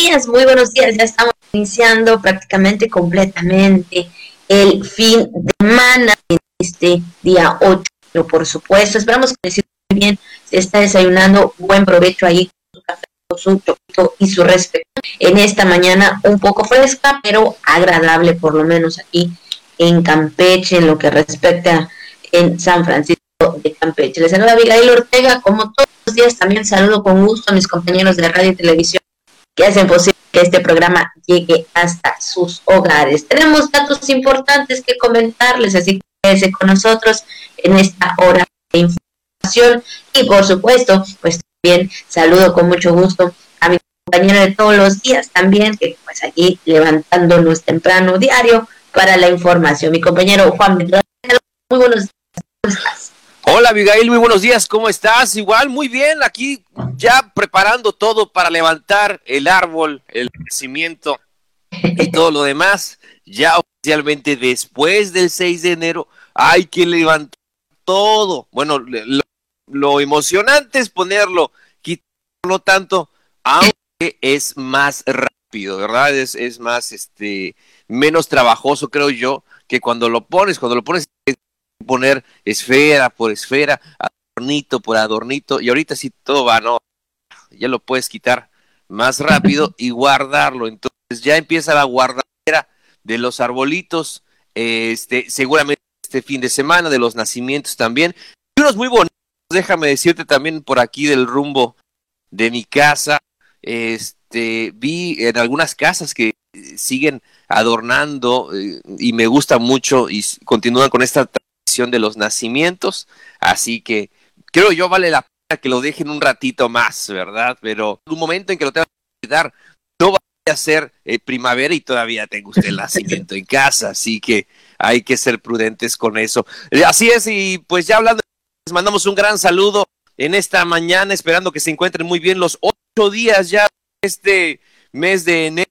días, muy buenos días. Ya estamos iniciando prácticamente completamente el fin de semana, este día 8, por supuesto. Esperamos que les muy bien. Se está desayunando, buen provecho ahí con su café, con su choquito y su respeto. En esta mañana un poco fresca, pero agradable, por lo menos aquí en Campeche, en lo que respecta en San Francisco de Campeche. Les saluda Abigail Ortega, como todos los días también saludo con gusto a mis compañeros de radio y televisión que hacen posible que este programa llegue hasta sus hogares. Tenemos datos importantes que comentarles, así que quédense con nosotros en esta hora de información y por supuesto, pues también saludo con mucho gusto a mi compañero de todos los días también, que pues aquí levantándonos temprano diario para la información. Mi compañero Juan muy buenos días. Hola Abigail, muy buenos días, ¿cómo estás? Igual, muy bien, aquí ya preparando todo para levantar el árbol, el crecimiento y todo lo demás. Ya oficialmente después del 6 de enero hay que levantar todo. Bueno, lo, emocionante es ponerlo, quitarlo tanto, aunque es más rápido, ¿verdad? Es, es más, este, menos trabajoso, creo yo, que cuando lo pones, cuando lo pones poner esfera por esfera, adornito por adornito, y ahorita sí todo va, ¿no? Ya lo puedes quitar más rápido y guardarlo. Entonces ya empieza la guardadera de los arbolitos, este, seguramente este fin de semana, de los nacimientos también. Y unos muy bonitos, déjame decirte también por aquí del rumbo de mi casa, este, vi en algunas casas que siguen adornando eh, y me gusta mucho y continúan con esta de los nacimientos, así que creo yo vale la pena que lo dejen un ratito más, ¿verdad? Pero un momento en que lo tengan que dar, no va a ser eh, primavera y todavía tengo usted el nacimiento en casa, así que hay que ser prudentes con eso. Eh, así es, y pues ya hablando, les mandamos un gran saludo en esta mañana, esperando que se encuentren muy bien los ocho días ya este mes de enero.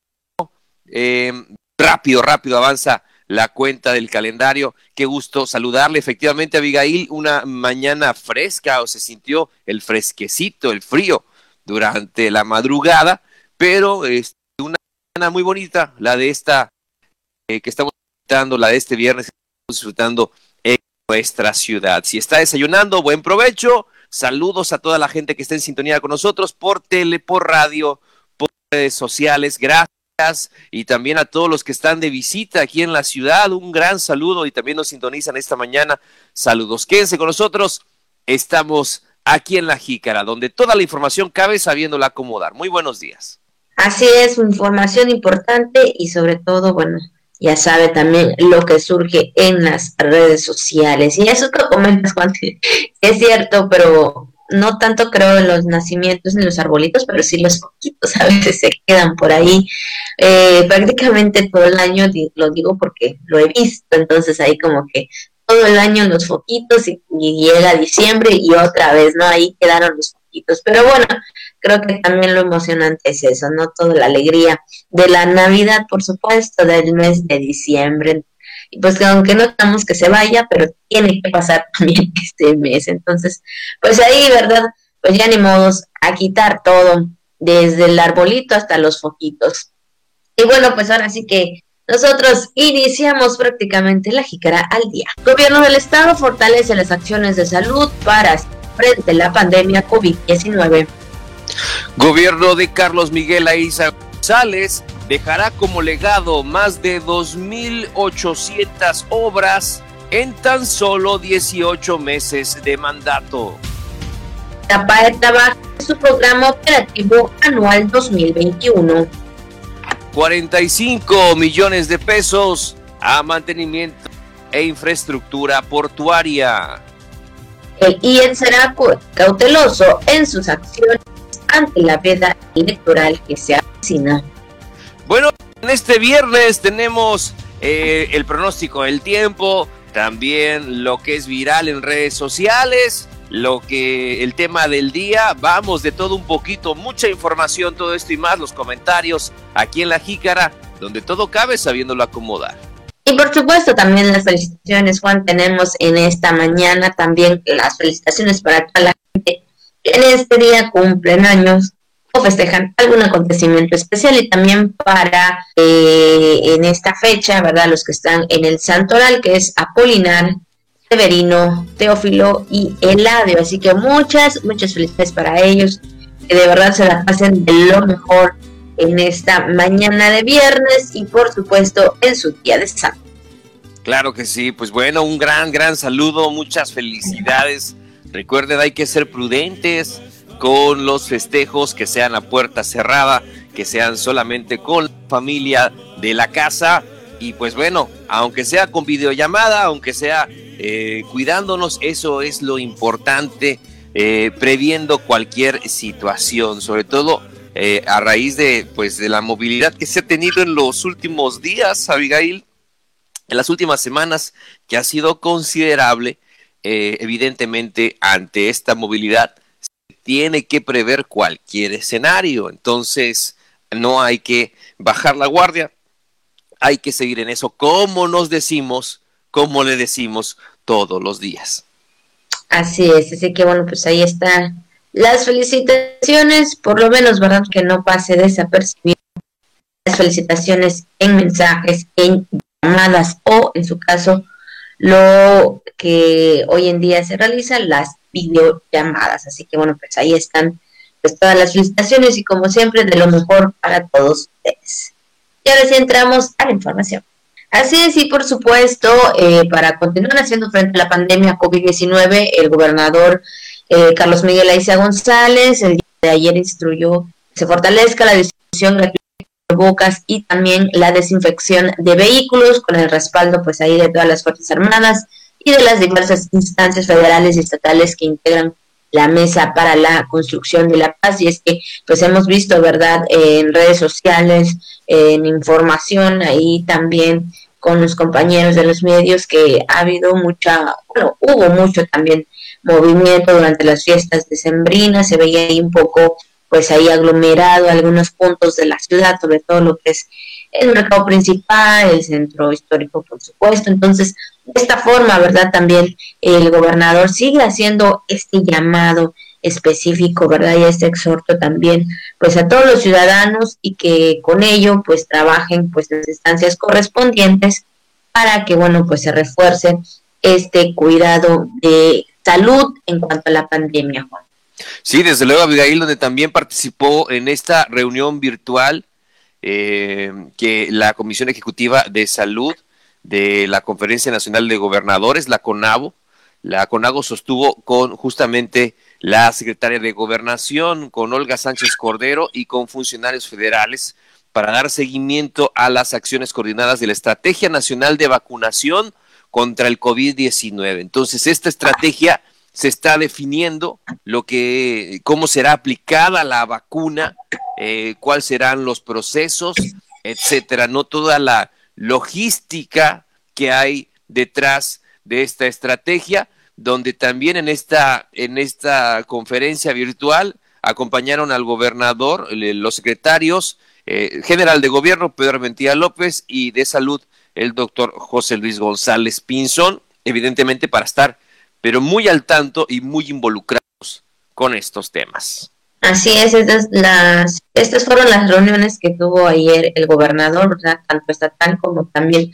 Eh, rápido, rápido avanza la cuenta del calendario. Qué gusto saludarle. Efectivamente, Abigail, una mañana fresca o se sintió el fresquecito, el frío durante la madrugada, pero es una mañana muy bonita, la de esta eh, que estamos disfrutando, la de este viernes que estamos disfrutando en nuestra ciudad. Si está desayunando, buen provecho. Saludos a toda la gente que está en sintonía con nosotros por tele, por radio, por redes sociales. Gracias y también a todos los que están de visita aquí en la ciudad. Un gran saludo y también nos sintonizan esta mañana. Saludos. Quédense con nosotros. Estamos aquí en La Jícara, donde toda la información cabe sabiéndola acomodar. Muy buenos días. Así es, información importante y sobre todo, bueno, ya sabe también lo que surge en las redes sociales. Y eso que comentas, Juan, es cierto, pero no tanto creo los nacimientos ni los arbolitos, pero sí los poquitos a veces se quedan por ahí eh, prácticamente todo el año, lo digo porque lo he visto, entonces ahí como que todo el año los foquitos y, llega diciembre y otra vez, ¿no? Ahí quedaron los foquitos. Pero bueno, creo que también lo emocionante es eso, ¿no? Toda la alegría de la Navidad, por supuesto, del mes de diciembre. Y pues aunque no estamos que se vaya, pero tiene que pasar también este mes. Entonces, pues ahí, ¿verdad? Pues ya ni modos a quitar todo, desde el arbolito hasta los foquitos. Y bueno, pues ahora sí que nosotros iniciamos prácticamente la jícara al día. gobierno del Estado fortalece las acciones de salud para frente a la pandemia COVID-19. Gobierno de Carlos Miguel Aiza González dejará como legado más de 2.800 obras en tan solo 18 meses de mandato. TAPAE trabaja en su programa operativo anual 2021. 45 millones de pesos a mantenimiento e infraestructura portuaria. El IEN será cauteloso en sus acciones ante la veda electoral que se avecina. En este viernes tenemos eh, el pronóstico del tiempo, también lo que es viral en redes sociales, lo que el tema del día, vamos de todo un poquito, mucha información, todo esto y más, los comentarios aquí en la Jícara, donde todo cabe sabiéndolo acomodar. Y por supuesto también las felicitaciones, Juan, tenemos en esta mañana también las felicitaciones para toda la gente que en este día cumplen años o festejan algún acontecimiento especial y también para eh, en esta fecha, ¿verdad? Los que están en el Santoral, que es Apolinar, Severino, Teófilo y Eladio. Así que muchas, muchas felicidades para ellos. Que de verdad se la pasen de lo mejor en esta mañana de viernes y por supuesto en su día de santo. Claro que sí, pues bueno, un gran, gran saludo, muchas felicidades. Recuerden, hay que ser prudentes con los festejos, que sean a puerta cerrada, que sean solamente con familia de la casa. Y pues bueno, aunque sea con videollamada, aunque sea eh, cuidándonos, eso es lo importante, eh, previendo cualquier situación, sobre todo eh, a raíz de, pues, de la movilidad que se ha tenido en los últimos días, Abigail, en las últimas semanas, que ha sido considerable, evidentemente, ante esta movilidad tiene que prever cualquier escenario. Entonces, no hay que bajar la guardia, hay que seguir en eso, como nos decimos, como le decimos todos los días. Así es, así que bueno, pues ahí están las felicitaciones, por lo menos, ¿verdad? Que no pase desapercibido las felicitaciones en mensajes, en llamadas o, en su caso, lo que hoy en día se realiza, las videollamadas. Así que bueno, pues ahí están pues, todas las felicitaciones y como siempre de lo mejor para todos ustedes. Y ahora sí entramos a la información. Así es, y por supuesto, eh, para continuar haciendo frente a la pandemia COVID-19, el gobernador eh, Carlos Miguel Aiza González el día de ayer instruyó que se fortalezca la distribución gratuita bocas y también la desinfección de vehículos con el respaldo pues ahí de todas las Fuerzas Armadas y de las diversas instancias federales y estatales que integran la mesa para la construcción de la paz. Y es que pues hemos visto verdad en redes sociales en información ahí también con los compañeros de los medios que ha habido mucha bueno hubo mucho también movimiento durante las fiestas decembrinas. Se veía ahí un poco pues ahí aglomerado algunos puntos de la ciudad sobre todo lo que es el mercado principal el centro histórico por supuesto entonces de esta forma, ¿verdad? También el gobernador sigue haciendo este llamado específico, ¿verdad? Y este exhorto también, pues a todos los ciudadanos y que con ello, pues trabajen, pues las instancias correspondientes para que, bueno, pues se refuerce este cuidado de salud en cuanto a la pandemia, Juan. Sí, desde luego, Abigail, donde también participó en esta reunión virtual eh, que la Comisión Ejecutiva de Salud de la Conferencia Nacional de Gobernadores, la CONAGO. La CONAGO sostuvo con justamente la secretaria de Gobernación, con Olga Sánchez Cordero y con funcionarios federales para dar seguimiento a las acciones coordinadas de la Estrategia Nacional de Vacunación contra el COVID-19. Entonces, esta estrategia se está definiendo lo que, cómo será aplicada la vacuna, eh, cuáles serán los procesos, etcétera. No toda la logística que hay detrás de esta estrategia, donde también en esta, en esta conferencia virtual acompañaron al gobernador, los secretarios eh, general de gobierno, Pedro Mentía López, y de salud, el doctor José Luis González Pinzón, evidentemente para estar, pero muy al tanto y muy involucrados con estos temas. Así es, estas, las, estas fueron las reuniones que tuvo ayer el gobernador, tanto estatal como también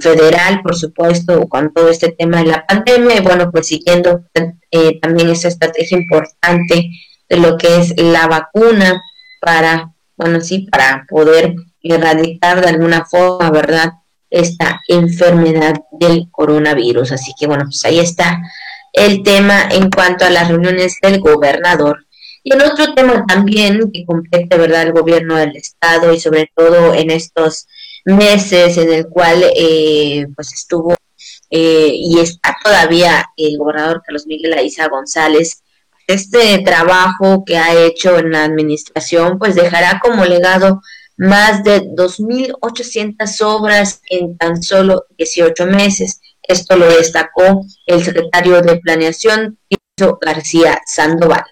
federal, por supuesto, con todo este tema de la pandemia, y bueno, pues siguiendo eh, también esa estrategia importante de lo que es la vacuna para, bueno, sí, para poder erradicar de alguna forma, ¿verdad?, esta enfermedad del coronavirus. Así que bueno, pues ahí está el tema en cuanto a las reuniones del gobernador. Y el otro tema también que compete, ¿verdad?, el gobierno del Estado y sobre todo en estos meses en el cual eh, pues estuvo eh, y está todavía el gobernador Carlos Miguel Aiza González. Este trabajo que ha hecho en la administración pues dejará como legado más de 2.800 obras en tan solo 18 meses. Esto lo destacó el secretario de Planeación, García Sandoval.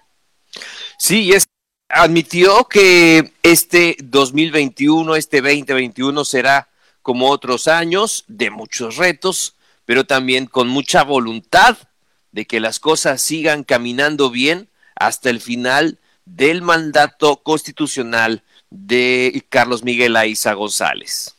Sí, es, admitió que este 2021, este 2021 será como otros años de muchos retos, pero también con mucha voluntad de que las cosas sigan caminando bien hasta el final del mandato constitucional de Carlos Miguel Aiza González.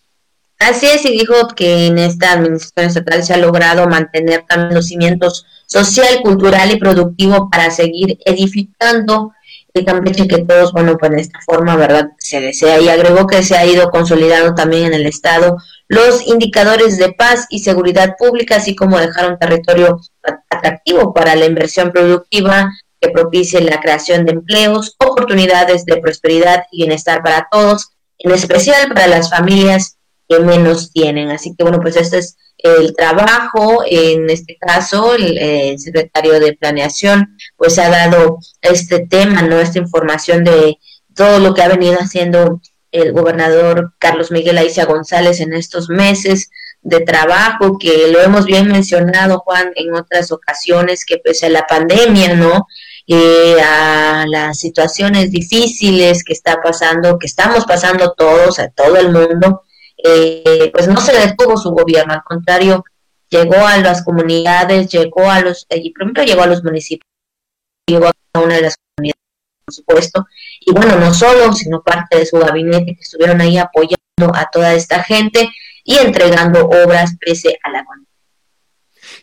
Así es, y dijo que en esta administración estatal se ha logrado mantener también los cimientos social, cultural y productivo para seguir edificando el Campeche que todos, bueno, pues de esta forma, ¿verdad? Se desea y agregó que se ha ido consolidando también en el Estado los indicadores de paz y seguridad pública, así como dejar un territorio atractivo para la inversión productiva que propicie la creación de empleos, oportunidades de prosperidad y bienestar para todos, en especial para las familias que menos tienen. Así que bueno, pues este es el trabajo, en este caso el, secretario de Planeación pues ha dado este tema, ¿no? Esta información de todo lo que ha venido haciendo el gobernador Carlos Miguel Aiza González en estos meses de trabajo, que lo hemos bien mencionado, Juan, en otras ocasiones, que pese a la pandemia, ¿no? Eh, a las situaciones difíciles que está pasando, que estamos pasando todos, a todo el mundo, eh, pues no se detuvo su gobierno, al contrario, llegó a las comunidades, llegó a los, y primero llegó a los municipios, llegó a una de las comunidades, por supuesto, y bueno, no solo, sino parte de su gabinete que estuvieron ahí apoyando a toda esta gente y entregando obras pese a la pandemia.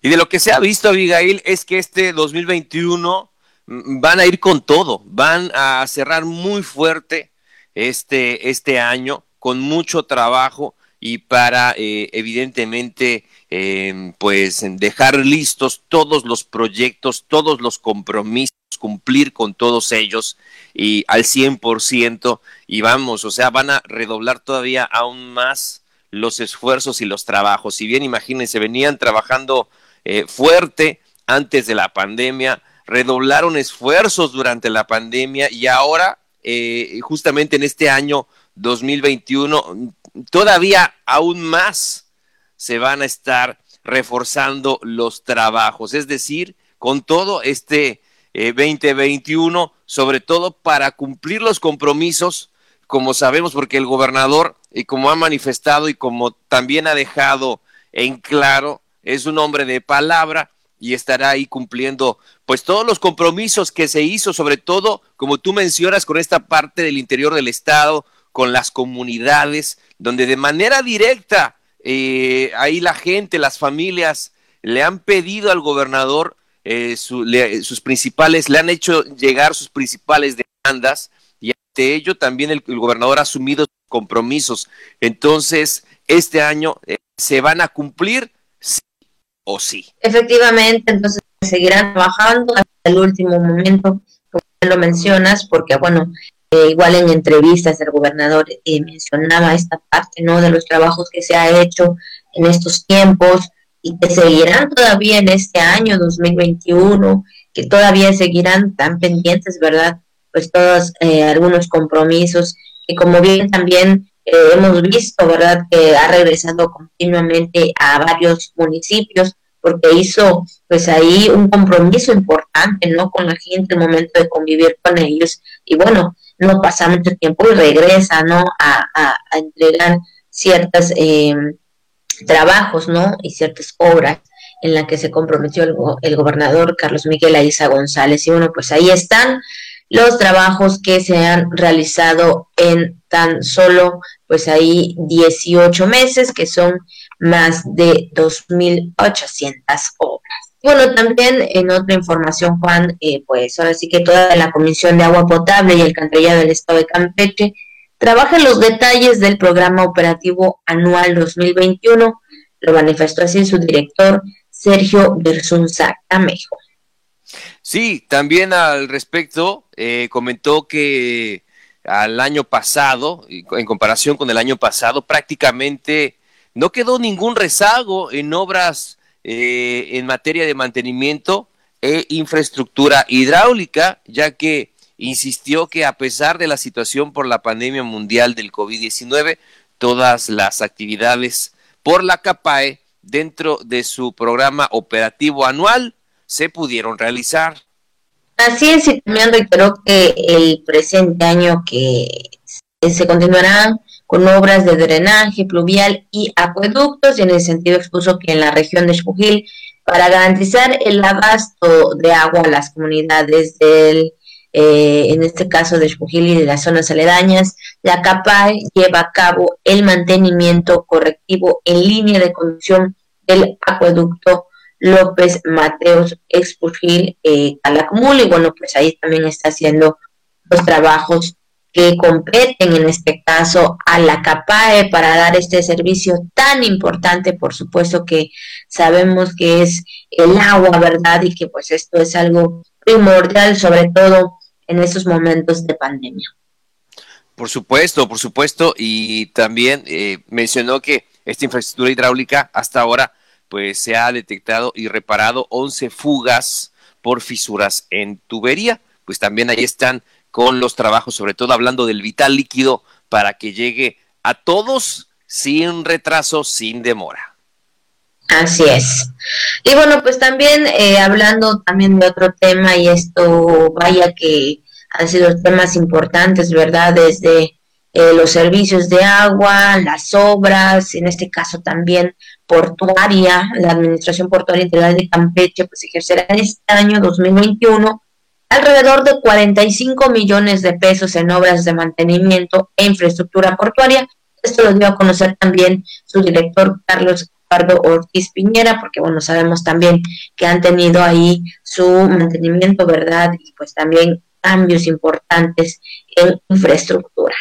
Y de lo que se ha visto, Abigail, es que este 2021 van a ir con todo, van a cerrar muy fuerte este, este año con mucho trabajo y para eh, evidentemente em, pues dejar listos todos los proyectos, todos los compromisos, cumplir con todos ellos y al 100% y vamos, o sea, van a redoblar todavía aún más los esfuerzos y los trabajos. Si bien imagínense, venían trabajando eh, fuerte antes de la pandemia, redoblaron esfuerzos durante la pandemia y ahora, eh, justamente en este año 2021, todavía aún más se van a estar reforzando los trabajos, es decir, con todo este 2021, eh, sobre todo para cumplir los compromisos, como sabemos, porque el gobernador, y como ha manifestado y como también ha dejado en claro, es un hombre de palabra y estará ahí cumpliendo pues todos los compromisos que se hizo, sobre todo, como tú mencionas, con esta parte del interior del Estado, con las comunidades, donde de manera directa eh, ahí la gente, las familias le han pedido al gobernador eh, sus principales, le han hecho llegar sus principales demandas y ante ello también el, gobernador ha asumido compromisos. Entonces, este año eh, se van a cumplir sí. Efectivamente, entonces seguirán trabajando hasta el último momento, como lo mencionas, porque bueno, eh, igual en entrevistas el gobernador eh, mencionaba esta parte no de los trabajos que se ha hecho en estos tiempos y que seguirán todavía en este año 2021 que todavía seguirán tan pendientes verdad pues todos eh, algunos compromisos que como bien también hemos visto verdad que ha regresado continuamente a varios municipios porque hizo pues ahí un compromiso importante no con la gente el momento de convivir con ellos y bueno no pasa mucho tiempo y regresa, ¿no? A, a, entregar ciertos eh, trabajos, ¿no? Y ciertas obras en las que se comprometió el, gobernador Carlos Miguel Aiza González. Y bueno, pues ahí están los trabajos que se han realizado en tan solo, pues ahí 18 meses, que son más de 2.800 obras. Bueno, también en otra información, Juan, eh, pues ahora sí que toda la Comisión de Agua Potable y el Cantrellado del Estado de Campeche trabaja los detalles del programa operativo anual 2021. Lo manifestó así su director, Sergio Bersunza Camejo. Sí, también al respecto eh, comentó que al año pasado, en comparación con el año pasado, prácticamente no quedó ningún rezago en obras eh, en materia de mantenimiento e infraestructura hidráulica, ya que insistió que a pesar de la situación por la pandemia mundial del COVID-19, todas las actividades por la CAPAE dentro de su programa operativo anual se pudieron realizar. Así es, y también reiteró que el presente año que se continuará con obras de drenaje pluvial y acueductos, y en ese sentido expuso que en la región de Xpujil, para garantizar el abasto de agua a las comunidades del eh, en este caso de Xpujil y de las zonas aledañas, la CAPAE lleva a cabo el mantenimiento correctivo en línea de conducción del acueducto López Mateos Expurgil eh, Calakmul, y bueno, pues ahí también está haciendo los trabajos que competen en este caso a la CAPAE para dar este servicio tan importante, por supuesto que sabemos que es el agua, ¿verdad? Y que pues esto es algo primordial, sobre todo en estos momentos de pandemia. Por supuesto, por supuesto, y también eh, mencionó que esta infraestructura hidráulica hasta ahora pues se ha detectado y reparado 11 fugas por fisuras en tubería, pues también ahí están con los trabajos, sobre todo hablando del vital líquido, para que llegue a todos sin retraso, sin demora. Así es. Y bueno, pues también eh, hablando también de otro tema, y esto vaya que han sido temas importantes, ¿verdad? Desde eh, los servicios de agua, las obras, en este caso también portuaria, la Administración Portuaria Integral de Campeche, pues ejercerá en este año 2021 alrededor de 45 millones de pesos en obras de mantenimiento e infraestructura portuaria. Esto lo dio a conocer también su director Carlos Eduardo Ortiz Piñera, porque bueno, sabemos también que han tenido ahí su mantenimiento, ¿verdad? Y pues también cambios importantes en infraestructura.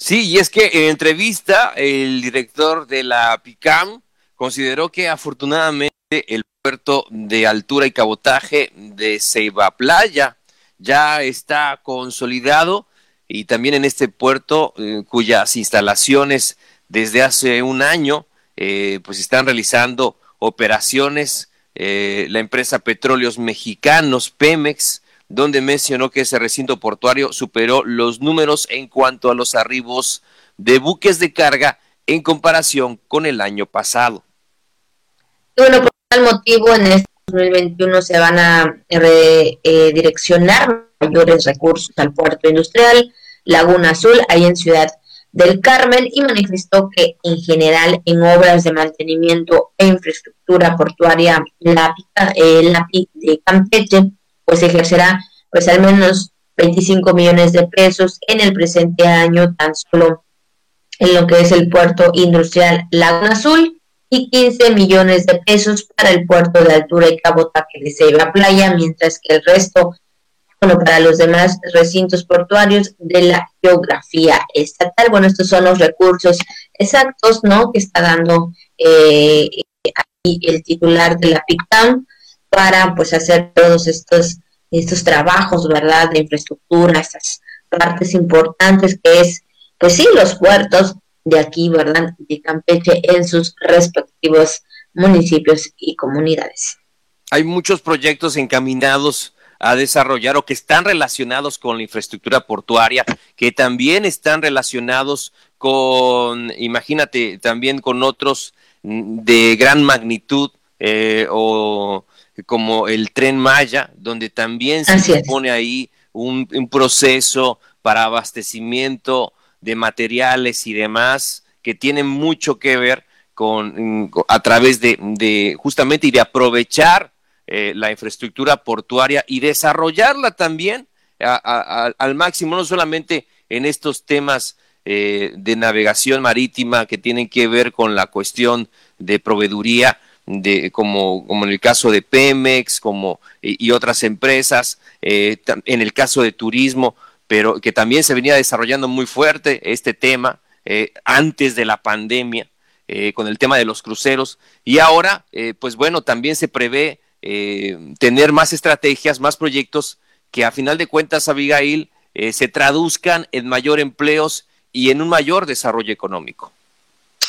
Sí, y es que en entrevista el director de la PICAM consideró que afortunadamente el puerto de altura y cabotaje de Ceiba Playa ya está consolidado y también en este puerto eh, cuyas instalaciones desde hace un año eh, pues están realizando operaciones eh, la empresa Petróleos Mexicanos Pemex donde mencionó que ese recinto portuario superó los números en cuanto a los arribos de buques de carga en comparación con el año pasado. Bueno, por tal motivo, en este 2021 se van a redireccionar mayores recursos al puerto industrial Laguna Azul, ahí en Ciudad del Carmen, y manifestó que en general en obras de mantenimiento e infraestructura portuaria la, eh, la de Campeche pues ejercerá pues al menos 25 millones de pesos en el presente año tan solo en lo que es el puerto industrial Laguna Azul y 15 millones de pesos para el puerto de altura y cabotaje de Ceiba Playa, mientras que el resto, bueno, para los demás recintos portuarios de la geografía estatal. Bueno, estos son los recursos exactos, ¿no?, que está dando eh, aquí el titular de la PICAM para pues hacer todos estos, estos trabajos, ¿verdad?, de infraestructura, estas partes importantes que es, pues sí, los puertos de aquí, ¿verdad?, de Campeche en sus respectivos municipios y comunidades. Hay muchos proyectos encaminados a desarrollar o que están relacionados con la infraestructura portuaria, que también están relacionados con, imagínate, también con otros de gran magnitud eh, o como el tren Maya, donde también se pone ahí un, proceso para abastecimiento de materiales y demás que tienen mucho que ver con, a través de, justamente y de aprovechar eh, la infraestructura portuaria y desarrollarla también al máximo, no solamente en estos temas eh, de navegación marítima que tienen que ver con la cuestión de proveeduría, de, como, como en el caso de Pemex como, y, otras empresas, eh, en el caso de turismo, pero que también se venía desarrollando muy fuerte este tema eh, antes de la pandemia, eh, con el tema de los cruceros, y ahora, pues bueno, también se prevé tener más estrategias, más proyectos que a final de cuentas, Abigail, se traduzcan en mayor empleos y en un mayor desarrollo económico.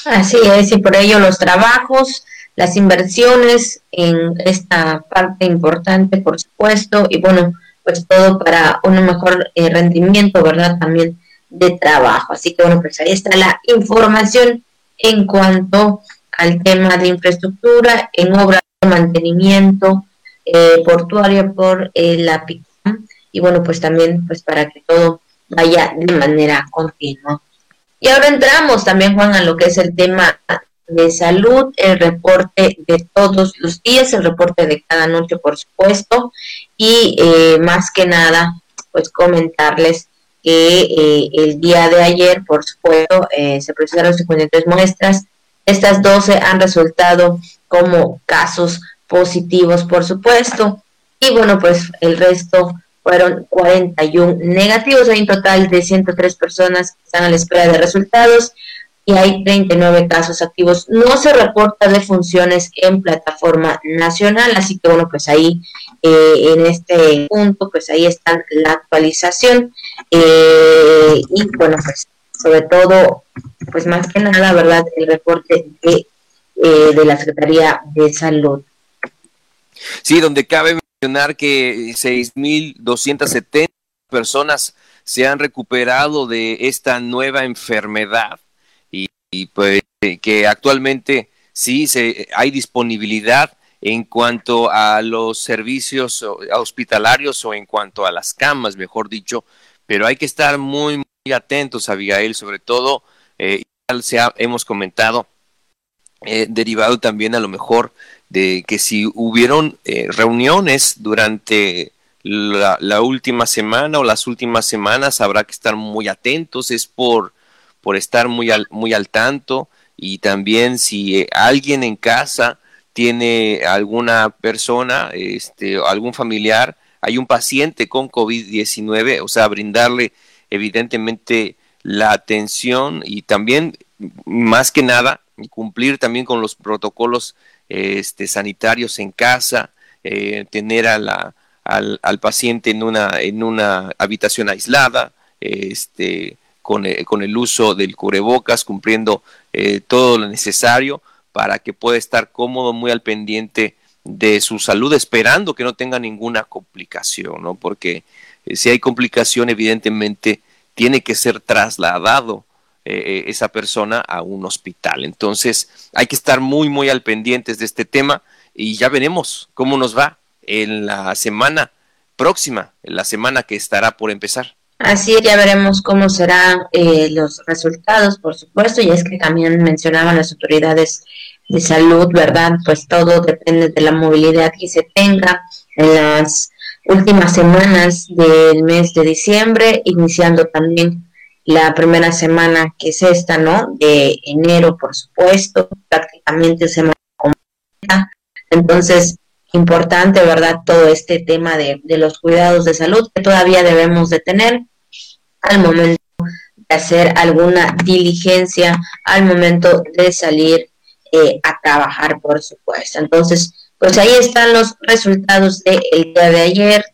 Así es, y por ello los trabajos las inversiones en esta parte importante, por supuesto, y bueno, pues todo para un mejor eh, rendimiento, ¿verdad? También de trabajo. Así que bueno, pues ahí está la información en cuanto al tema de infraestructura en obra de mantenimiento eh, portuario por eh, la PICAM y bueno, pues también pues para que todo vaya de manera continua. Y ahora entramos también, Juan, a lo que es el tema de salud, el reporte de todos los días, el reporte de cada noche, por supuesto, y eh, más que nada, pues comentarles que eh, el día de ayer, por supuesto, eh, se procesaron 53 muestras. Estas 12 han resultado como casos positivos, por supuesto. Y bueno, pues el resto fueron 41 negativos. Hay un total de 103 personas que están a la espera de resultados y hay 39 casos activos. No se reporta de funciones en plataforma nacional, así que bueno, pues ahí eh, en este punto, pues ahí está la actualización. Eh, y bueno, pues sobre todo, pues más que nada, ¿verdad? El reporte de, eh, de la Secretaría de Salud. Sí, donde cabe mencionar que 6.270 personas se han recuperado de esta nueva enfermedad. Y pues que actualmente sí se, hay disponibilidad en cuanto a los servicios hospitalarios o en cuanto a las camas, mejor dicho, pero hay que estar muy, muy atentos, Abigail, sobre todo, eh, hemos comentado, eh, derivado también a lo mejor de que si hubieron eh, reuniones durante la, última semana o las últimas semanas, habrá que estar muy atentos, es por por estar muy al, muy al tanto. Y también si eh, alguien en casa tiene alguna persona, este, algún familiar, hay un paciente con COVID-19, o sea, brindarle evidentemente la atención y también, más que nada, cumplir también con los protocolos este, sanitarios en casa, eh, tener a la, al, paciente en una, en una habitación aislada, este, eh, con, el uso del cubrebocas, cumpliendo eh, todo lo necesario para que pueda estar cómodo, muy al pendiente de su salud, esperando que no tenga ninguna complicación, ¿no? Porque eh, si hay complicación, evidentemente tiene que ser trasladado esa persona a un hospital. Entonces, hay que estar muy, muy al pendientes de este tema y ya veremos cómo nos va en la semana próxima, en la semana que estará por empezar. Así ya veremos cómo serán eh, los resultados, por supuesto, y es que también mencionaban las autoridades de salud, ¿verdad? Pues todo depende de la movilidad que se tenga en las últimas semanas del mes de diciembre, iniciando también la primera semana que es esta, ¿no? De enero, por supuesto, prácticamente semana completa. Entonces, importante, ¿verdad? Todo este tema de, de los cuidados de salud que todavía debemos de tener al momento de hacer alguna diligencia, al momento de salir eh, a trabajar, por supuesto. Entonces, pues ahí están los resultados del día de ayer.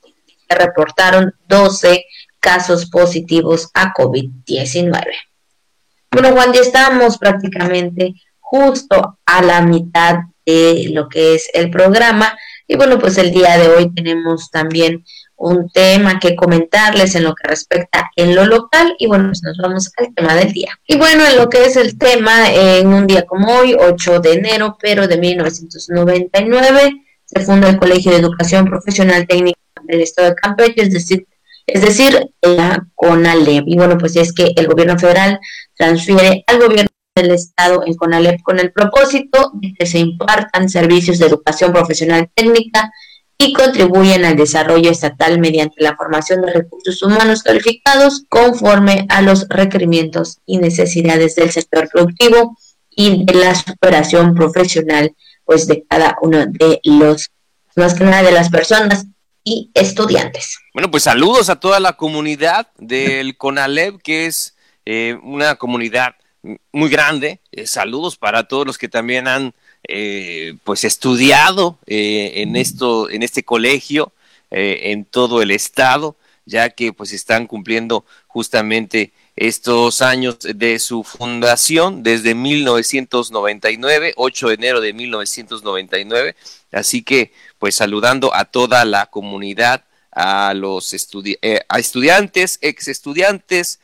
Se reportaron 12 casos positivos a COVID-19. Bueno, Juan, ya estamos prácticamente justo a la mitad de lo que es el programa. Y bueno, pues el día de hoy tenemos también un tema que comentarles en lo que respecta en lo local y bueno, pues nos vamos al tema del día. Y bueno, en lo que es el tema, en un día como hoy, 8 de enero, pero de 1999, se funda el Colegio de Educación Profesional Técnica del Estado de Campeche, es decir, es decir, la CONALEP. Y bueno, pues es que el gobierno federal transfiere al gobierno del Estado el CONALEP con el propósito de que se impartan servicios de educación profesional técnica y contribuyen al desarrollo estatal mediante la formación de recursos humanos calificados conforme a los requerimientos y necesidades del sector productivo y de la superación profesional pues de cada uno de los más que nada de las personas y estudiantes. Bueno, pues saludos a toda la comunidad del CONALEP, que es eh, una comunidad muy grande. Eh, saludos para todos los que también han eh, pues estudiado en esto, en este colegio, en todo el estado, ya que pues están cumpliendo justamente estos años de su fundación desde 1999, 8 de enero de 1999. Así que pues saludando a toda la comunidad, a los a estudiantes, ex estudiantes,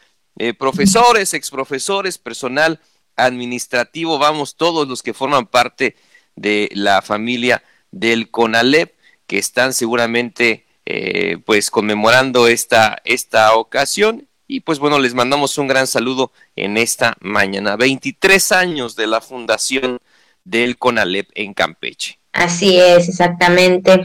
profesores, ex profesores, personal administrativo, vamos, todos los que forman parte de la familia del CONALEP, que están seguramente eh, pues conmemorando esta, esta ocasión. Y pues bueno, les mandamos un gran saludo en esta mañana. 23 años de la fundación del CONALEP en Campeche. Así es, exactamente.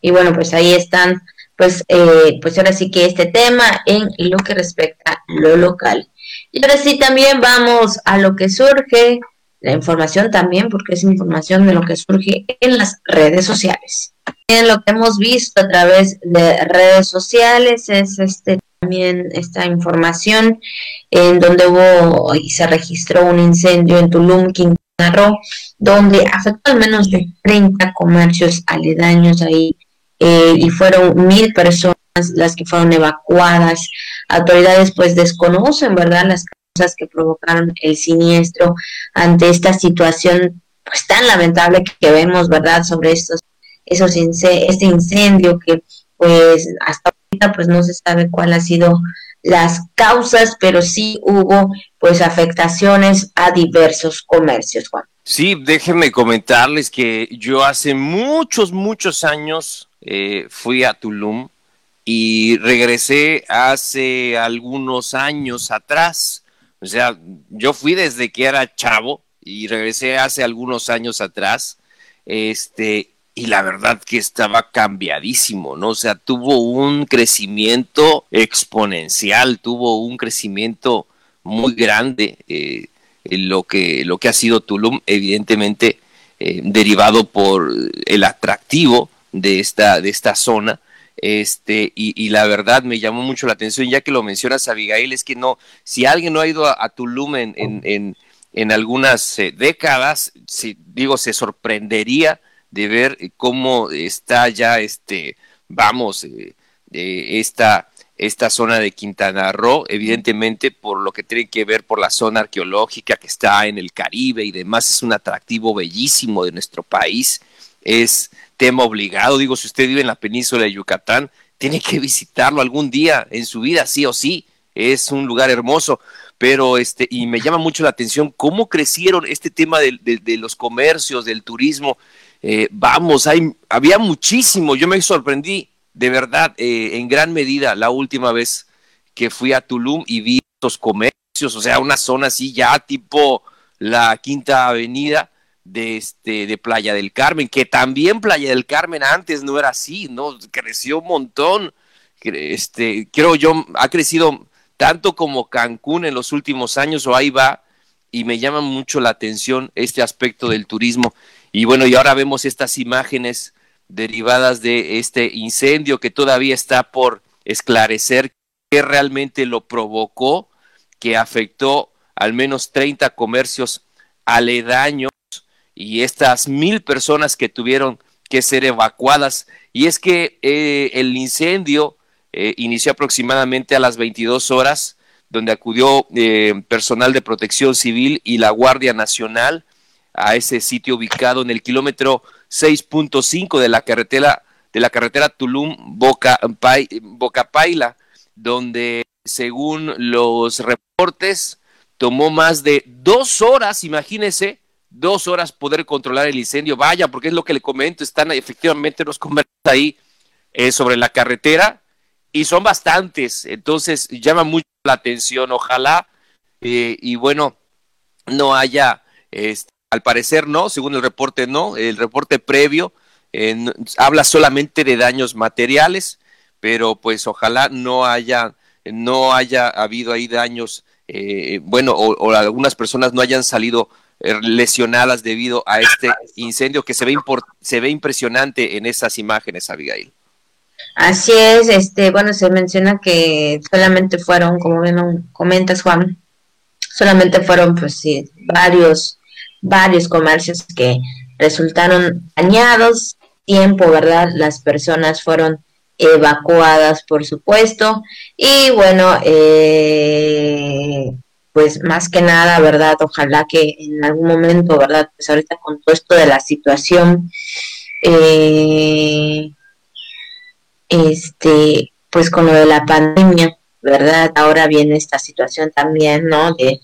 Y bueno, pues ahí están pues, eh, pues ahora sí que este tema en lo que respecta a lo local. Y ahora sí también vamos a lo que surge, la información también, porque es información de lo que surge en las redes sociales. En lo que hemos visto a través de redes sociales es este también esta información en donde hubo y se registró un incendio en Tulum, Quintana Roo, donde afectó al menos de 30 comercios aledaños ahí eh, y fueron mil personas las que fueron evacuadas. Autoridades pues desconocen, ¿verdad?, las causas que provocaron el siniestro ante esta situación pues tan lamentable que vemos, ¿verdad?, sobre estos esos este incendio que pues hasta pues no se sabe cuál ha sido las causas, pero sí hubo pues afectaciones a diversos comercios, Juan. Sí, déjenme comentarles que yo hace muchos, muchos años eh, fui a Tulum y regresé hace algunos años atrás. O sea, yo fui desde que era chavo y regresé hace algunos años atrás. Este, y la verdad que estaba cambiadísimo, ¿no? O sea, tuvo un crecimiento exponencial, tuvo un crecimiento muy grande eh, en lo que, lo que ha sido Tulum, evidentemente eh, derivado por el atractivo de esta, de esta zona. Este, y, la verdad me llamó mucho la atención, ya que lo mencionas, Abigail, es que no, si alguien no ha ido a, Tulum en, en, en, algunas eh, décadas, si, digo, se sorprendería de ver cómo está ya, este, vamos, eh, esta, esta zona de Quintana Roo, evidentemente por lo que tiene que ver por la zona arqueológica que está en el Caribe y demás, es un atractivo bellísimo de nuestro país, es tema obligado. Digo, si usted vive en la península de Yucatán, tiene que visitarlo algún día en su vida, sí o sí. Es un lugar hermoso, pero este, y me llama mucho la atención cómo crecieron este tema de, los comercios, del turismo. Eh, vamos, hay, había muchísimo. Yo me sorprendí, de verdad, eh, en gran medida, la última vez que fui a Tulum y vi estos comercios, o sea, una zona así ya tipo la Quinta Avenida, de, este, de Playa del Carmen, que también Playa del Carmen antes no era así, ¿no? Creció un montón. Este, creo yo, ha crecido tanto como Cancún en los últimos años, o ahí va, y me llama mucho la atención este aspecto del turismo. Y bueno, y ahora vemos estas imágenes derivadas de este incendio que todavía está por esclarecer qué realmente lo provocó, que afectó al menos 30 comercios aledaños y estas mil personas que tuvieron que ser evacuadas. Y es que eh, el incendio eh, inició aproximadamente a las 22 horas, donde acudió eh, personal de protección civil y la Guardia Nacional a ese sitio ubicado en el kilómetro 6.5 de la carretera de la carretera Tulum Boca, Boca Paila, donde según los reportes tomó más de dos horas, imagínense, dos horas poder controlar el incendio. Vaya, porque es lo que le comento, están efectivamente los comercios ahí eh, sobre la carretera y son bastantes, entonces llama mucho la atención, ojalá eh, y bueno, no haya, este, al parecer no, según el reporte no, el reporte previo habla solamente de daños materiales, pero pues ojalá no haya, no haya habido ahí daños, eh, bueno, o algunas personas no hayan salido Er, lesionadas debido a este incendio que se ve, se ve impresionante en esas imágenes, Abigail. Así es, este, bueno, se menciona que solamente fueron, como bien comentas Juan, solamente fueron pues sí, varios, varios comercios que resultaron dañados, tiempo, ¿verdad? Las personas fueron evacuadas, por supuesto, y bueno, eh, pues más que nada, ¿verdad? Ojalá que en algún momento, ¿verdad? Pues ahorita con todo esto de la situación, eh, este, pues con lo de la pandemia, ¿verdad? Ahora viene esta situación también, ¿no? De,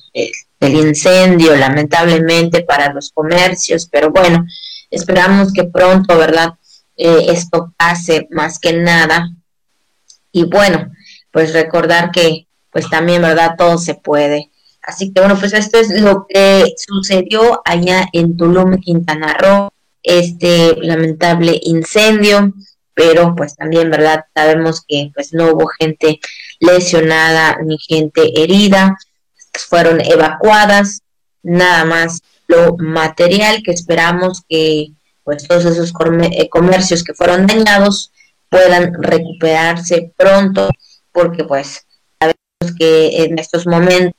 del incendio, lamentablemente, para los comercios, pero bueno, esperamos que pronto, ¿verdad? Eh, esto pase más que nada. Y bueno, pues recordar que, pues también, ¿verdad? Todo se puede. Así que bueno, pues esto es lo que sucedió allá en Tulum, Quintana Roo, este lamentable incendio, pero pues también, ¿verdad? Sabemos que pues no hubo gente lesionada ni gente herida, fueron evacuadas, nada más lo material que esperamos que pues todos esos eh, comercios que fueron dañados puedan recuperarse pronto, porque pues sabemos que en estos momentos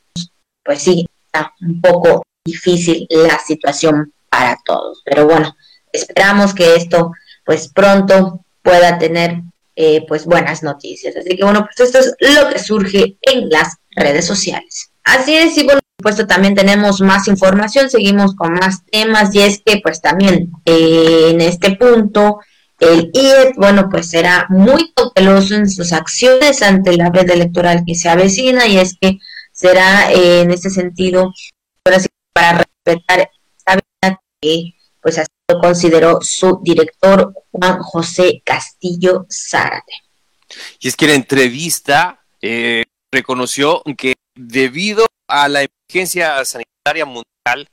pues sí, está un poco difícil la situación para todos. Pero bueno, esperamos que esto pues pronto pueda tener eh, pues buenas noticias. Así que bueno, pues esto es lo que surge en las redes sociales. Así es, y por supuesto también tenemos más información, seguimos con más temas y es que pues también eh, en este punto el IED, bueno, pues será muy cauteloso en sus acciones ante la red electoral que se avecina y es que será eh, en ese sentido para respetar esta vida que pues así lo consideró su director Juan José Castillo Zárate. Y es que la entrevista eh, reconoció que debido a la emergencia sanitaria mundial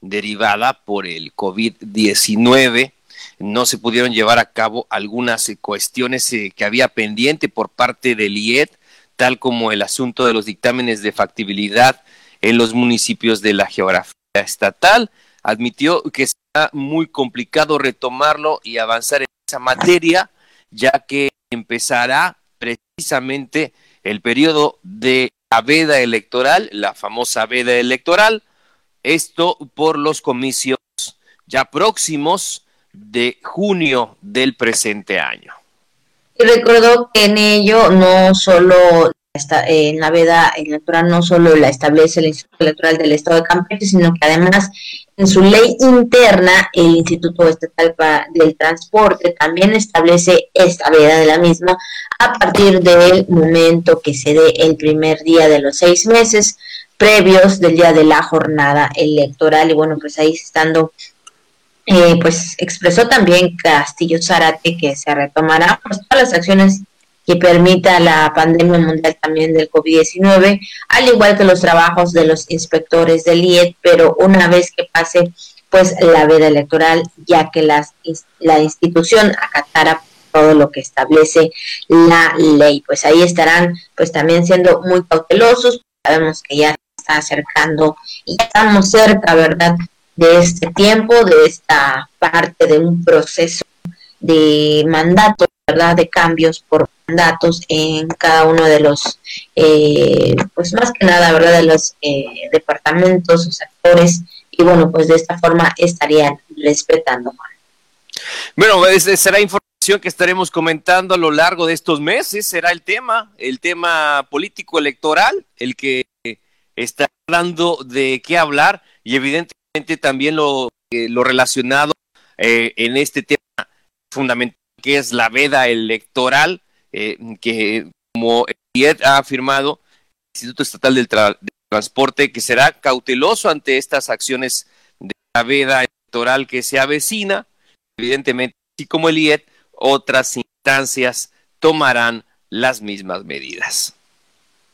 derivada por el COVID-19, no se pudieron llevar a cabo algunas cuestiones eh, que había pendiente por parte del IED tal como el asunto de los dictámenes de factibilidad en los municipios de la geografía estatal. Admitió que será muy complicado retomarlo y avanzar en esa materia, ya que empezará precisamente el periodo de la veda electoral, la famosa veda electoral, esto por los comicios ya próximos de junio del presente año. Y recordó que en ello no solo está, en la veda electoral no solo la establece el Instituto Electoral del Estado de Campeche, sino que además en su ley interna el Instituto Estatal del Transporte también establece esta veda de la misma a partir del momento que se dé el primer día de los seis meses previos del día de la jornada electoral. Y bueno pues ahí estando eh, pues expresó también Castillo Zárate que se retomará pues, todas las acciones que permita la pandemia mundial también del COVID-19, al igual que los trabajos de los inspectores del IED, pero una vez que pase pues la veda electoral, ya que las, la institución acatara todo lo que establece la ley. Pues ahí estarán pues también siendo muy cautelosos, sabemos que ya está acercando y ya estamos cerca, ¿verdad? de este tiempo, de esta parte de un proceso de mandato, ¿verdad? De cambios por mandatos en cada uno de los, eh, pues más que nada, ¿verdad? De los eh, departamentos o sectores y bueno, pues de esta forma estarían respetando. Bueno, será información que estaremos comentando a lo largo de estos meses, será el tema, el tema político electoral, el que está dando de qué hablar y evidentemente también lo, eh, lo relacionado eh, en este tema fundamental que es la veda electoral, eh, que como el ha afirmado, el Instituto Estatal del, Transporte, que será cauteloso ante estas acciones de la veda electoral que se avecina, evidentemente, así como el IED, otras instancias tomarán las mismas medidas.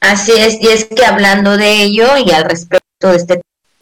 Así es, y es que hablando de ello y al respecto de este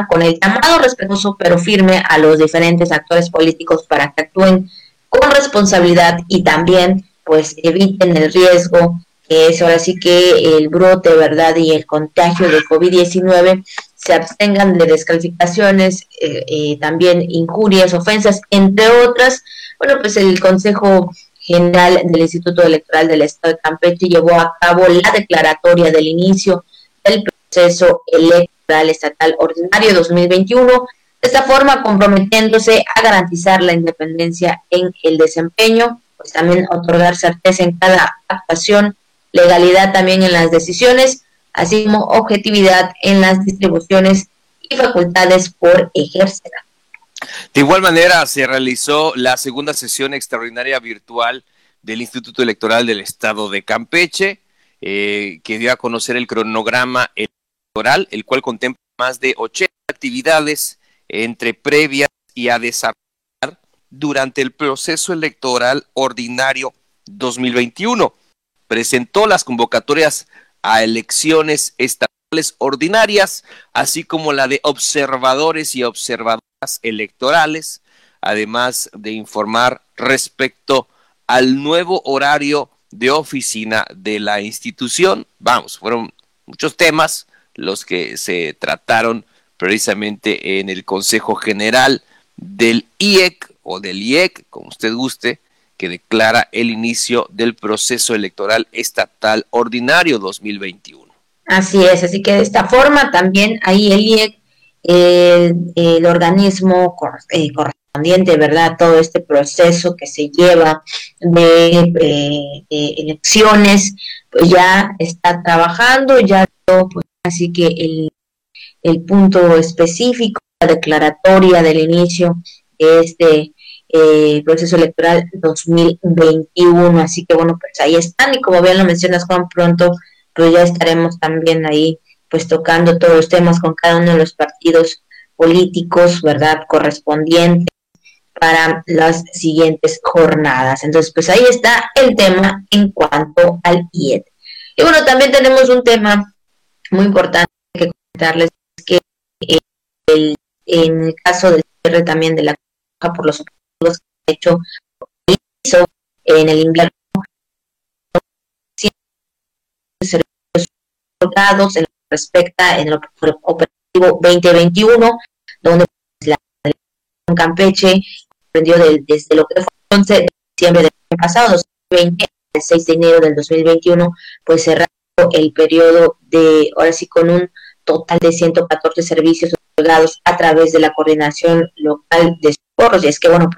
con el llamado respetuoso pero firme a los diferentes actores políticos para que actúen con responsabilidad y también pues eviten el riesgo que es ahora sí que el brote, ¿verdad? Y el contagio de COVID-19 se abstengan de descalificaciones, eh, eh, también injurias, ofensas, entre otras. Bueno, pues el Consejo General del Instituto Electoral del Estado de Campeche llevó a cabo la declaratoria del inicio del proceso electoral estatal ordinario 2021, de esta forma comprometiéndose a garantizar la independencia en el desempeño, pues también otorgar certeza en cada actuación, legalidad también en las decisiones, así como objetividad en las distribuciones y facultades por ejercer. De igual manera, se realizó la segunda sesión extraordinaria virtual del Instituto Electoral del Estado de Campeche, eh, que dio a conocer el cronograma el cual contempla más de 80 actividades entre previas y a desarrollar durante el proceso electoral ordinario 2021. Presentó las convocatorias a elecciones estatales ordinarias, así como la de observadores y observadoras electorales, además de informar respecto al nuevo horario de oficina de la institución. Vamos, fueron muchos temas los que se trataron precisamente en el Consejo General del IEC o del IEC, como usted guste, que declara el inicio del proceso electoral estatal ordinario 2021. Así es, así que de esta forma también ahí el IEC, el, organismo eh, correspondiente, ¿verdad? Todo este proceso que se lleva de, elecciones, pues ya está trabajando, ya pues, así que el, el punto específico, la declaratoria del inicio de este proceso electoral 2021. Así que bueno, pues ahí están y como bien lo mencionas Juan, pronto pues ya estaremos también ahí pues tocando todos los temas con cada uno de los partidos políticos, ¿verdad? Correspondientes para las siguientes jornadas. Entonces, pues ahí está el tema en cuanto al IED. Y bueno, también tenemos un tema muy importante que comentarles, eh, el, en el caso del cierre también de la por los hecho hizo en el invierno resultados en lo que respecta en el operativo 2021 donde la en Campeche aprendió desde lo que fue el 11 de diciembre del año pasado 2020 el 6 de enero del 2021 pues cerrando el periodo de ahora sí con un total de 114 servicios otorgados a través de la coordinación local de socorros y es que bueno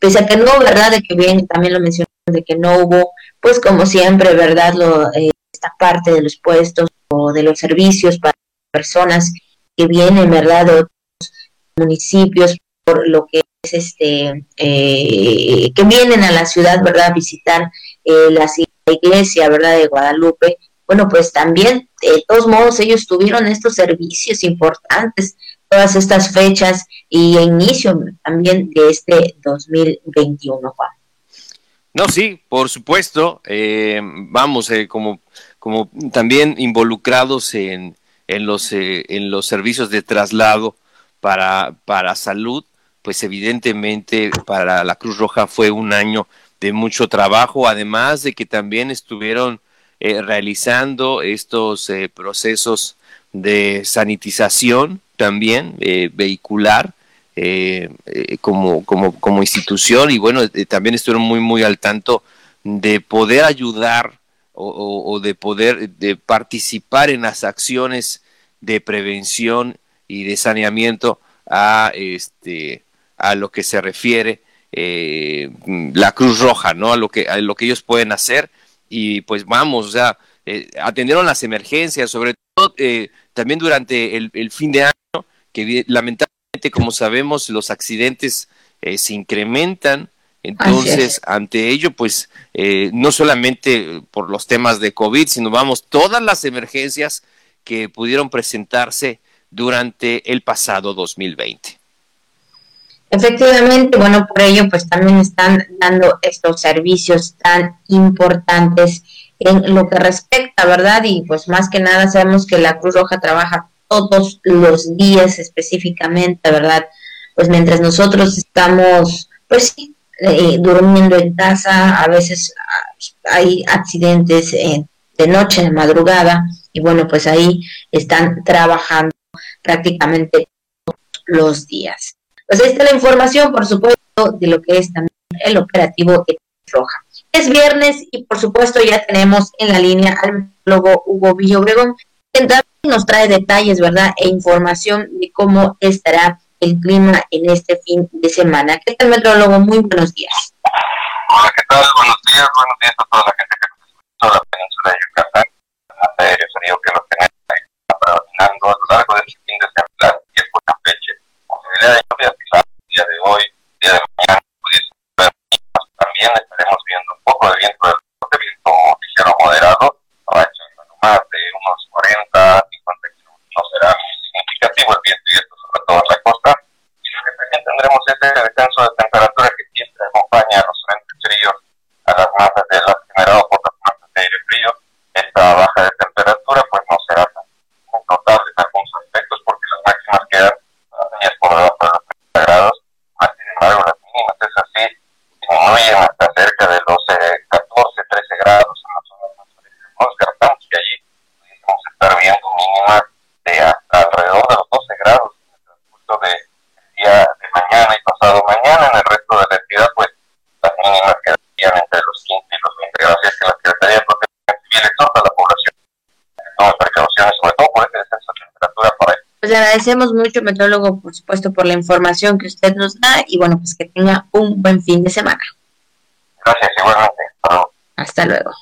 pese a que no, ¿verdad? De que bien, también lo mencionamos, de que no hubo, pues como siempre, ¿verdad? Lo, eh, esta parte de los puestos o de los servicios para personas que vienen, ¿verdad? De otros municipios, por lo que es este, eh, que vienen a la ciudad, ¿verdad? A visitar eh, la iglesia, ¿verdad? De Guadalupe. Bueno, pues también, de todos modos, ellos tuvieron estos servicios importantes todas estas fechas y inicio también de este 2021, Juan. No, sí, por supuesto. Eh, vamos, eh, como, como también involucrados en, en, los, eh, en los servicios de traslado para, para salud, pues evidentemente para la Cruz Roja fue un año de mucho trabajo, además de que también estuvieron realizando estos procesos de sanitización también eh, vehicular eh, eh, como, como, como institución y bueno, también estuvieron muy, muy al tanto de poder ayudar o, de poder de participar en las acciones de prevención y de saneamiento a este a lo que se refiere la Cruz Roja, ¿no? A lo que a lo que ellos pueden hacer y pues vamos, o sea, atendieron las emergencias, sobre todo también durante el, fin de año que lamentablemente, como sabemos, los accidentes eh, se incrementan. Entonces, ante ello, pues, eh, no solamente por los temas de COVID, sino vamos, todas las emergencias que pudieron presentarse durante el pasado 2020. Efectivamente, bueno, por ello, pues también están dando estos servicios tan importantes en lo que respecta, ¿verdad? Y pues más que nada sabemos que la Cruz Roja trabaja todos los días específicamente, ¿verdad? Pues mientras nosotros estamos, pues sí, eh, durmiendo en casa, a veces ah, hay accidentes de noche, de madrugada, y bueno, pues ahí están trabajando prácticamente todos los días. Pues ahí está la información, por supuesto, de lo que es también el operativo Roja. Es viernes y por supuesto ya tenemos en la línea al meteorólogo Hugo Villobregón, también nos trae detalles, ¿verdad? E información de cómo estará el clima en este fin de semana. ¿Qué tal, metrólogo? Muy buenos días. Hola, ¿qué tal? Buenos días, buenos días a toda la gente que nos escucha la península de Yucatán. Aéreo sonido que lo tenemos ahí a lo largo de este fin de semana y es por Campeche. Posibilidad de lluvia poco de viento pues le agradecemos mucho, metrólogo, por supuesto, por la información que usted nos da y bueno, pues que tenga un buen fin de semana. Gracias, igualmente. Hasta luego.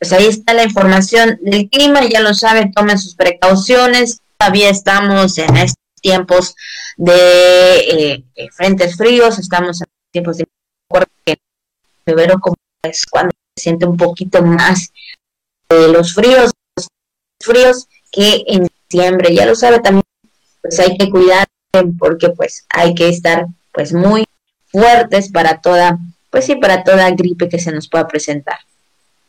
Pues ahí está la información del clima, ya lo saben, tomen sus precauciones. Todavía estamos en estos tiempos de eh, frentes fríos, estamos en tiempos de febrero como es cuando se siente un poquito más de los fríos, los fríos que en Ya lo sabe también, pues hay que cuidar porque pues hay que estar pues muy fuertes para toda, pues sí, para toda gripe que se nos pueda presentar.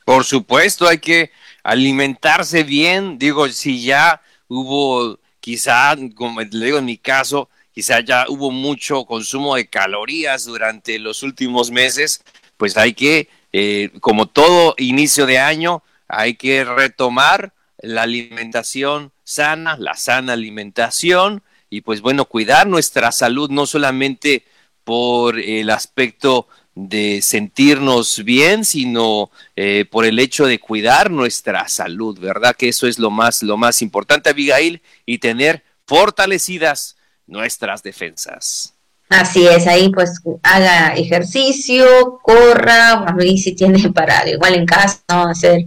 Por supuesto, hay que alimentarse bien. Digo, si ya hubo, quizá, como le digo en mi caso, quizá ya hubo mucho consumo de calorías durante los últimos meses, pues hay que, eh, como todo inicio de año, hay que retomar la alimentación sana, la sana alimentación y pues bueno, cuidar nuestra salud no solamente por el aspecto de sentirnos bien, sino eh, por el hecho de cuidar nuestra salud, ¿verdad? Que eso es lo más, lo más importante, Abigail, y tener fortalecidas nuestras defensas. Así es, ahí pues haga ejercicio, corra, y si tiene para igual en casa, ¿no? hacer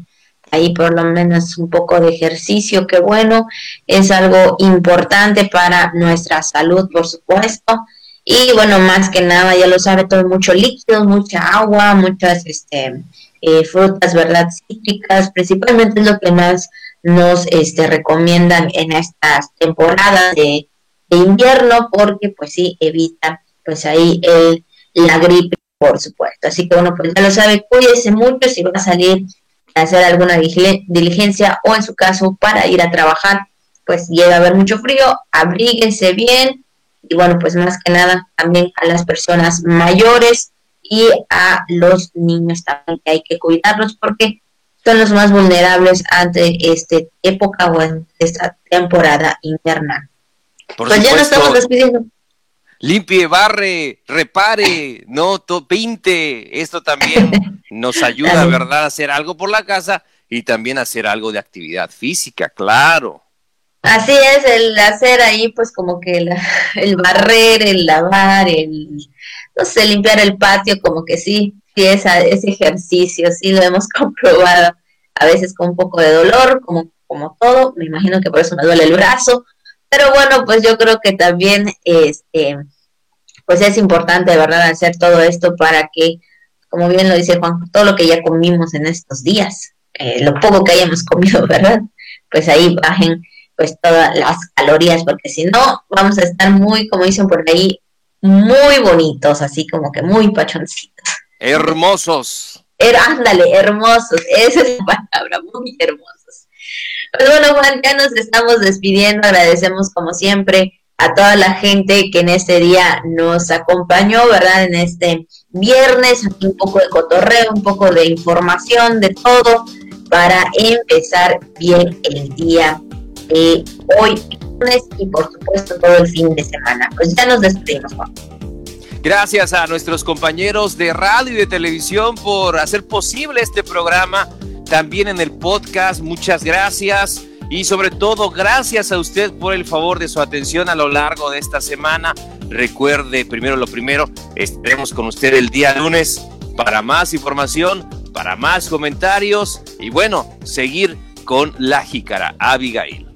ahí por lo menos un poco de ejercicio, que bueno, es algo importante para nuestra salud, por supuesto. Y bueno, más que nada, ya lo sabe todo, mucho líquido, mucha agua, muchas este, eh, frutas, ¿verdad? Cítricas, principalmente es lo que más nos este, recomiendan en estas temporadas de, invierno, porque pues sí, evita pues ahí el, la gripe, por supuesto. Así que bueno, pues ya lo sabe, cuídese mucho si va a salir hacer alguna diligencia o en su caso para ir a trabajar, pues llega a haber mucho frío, abríguense bien, y bueno, pues más que nada también a las personas mayores y a los niños también que hay que cuidarlos porque son los más vulnerables ante esta época o en esta temporada invernal. pues ya nos estamos despidiendo. Limpie, barre, repare, no pinte. Esto también nos ayuda, ¿verdad? A hacer algo por la casa y también a hacer algo de actividad física, claro. Así es, el hacer ahí pues como que el barrer, el lavar, el, no sé, limpiar el patio, como que sí, sí, esa, ese ejercicio, sí lo hemos comprobado, a veces con un poco de dolor, como, como todo, me imagino que por eso me duele el brazo, pero bueno, pues yo creo que también este, pues es importante, de verdad, hacer todo esto para que, como bien lo dice Juan, todo lo que ya comimos en estos días, eh, lo poco que hayamos comido, ¿verdad? Pues ahí bajen pues todas las calorías, porque si no, vamos a estar muy, como dicen por ahí, muy bonitos, así como que muy pachoncitos. Hermosos. ándale, hermosos, esa es la palabra, muy hermosos. Pues bueno, Juan, ya nos estamos despidiendo, agradecemos como siempre a toda la gente que en este día nos acompañó, ¿verdad? En este viernes, un poco de cotorreo, un poco de información, de todo, para empezar bien el día eh, hoy lunes y por supuesto todo el fin de semana. Pues ya nos despedimos, Juan. Gracias a nuestros compañeros de radio y de televisión por hacer posible este programa. También en el podcast, muchas gracias. Y sobre todo, gracias a usted por el favor de su atención a lo largo de esta semana. Recuerde, primero lo primero, estaremos con usted el día lunes para más información, para más comentarios y bueno, seguir con la jícara Abigail.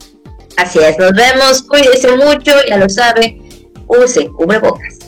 Así es, nos vemos, cuídese mucho, ya lo sabe, use cubrebocas.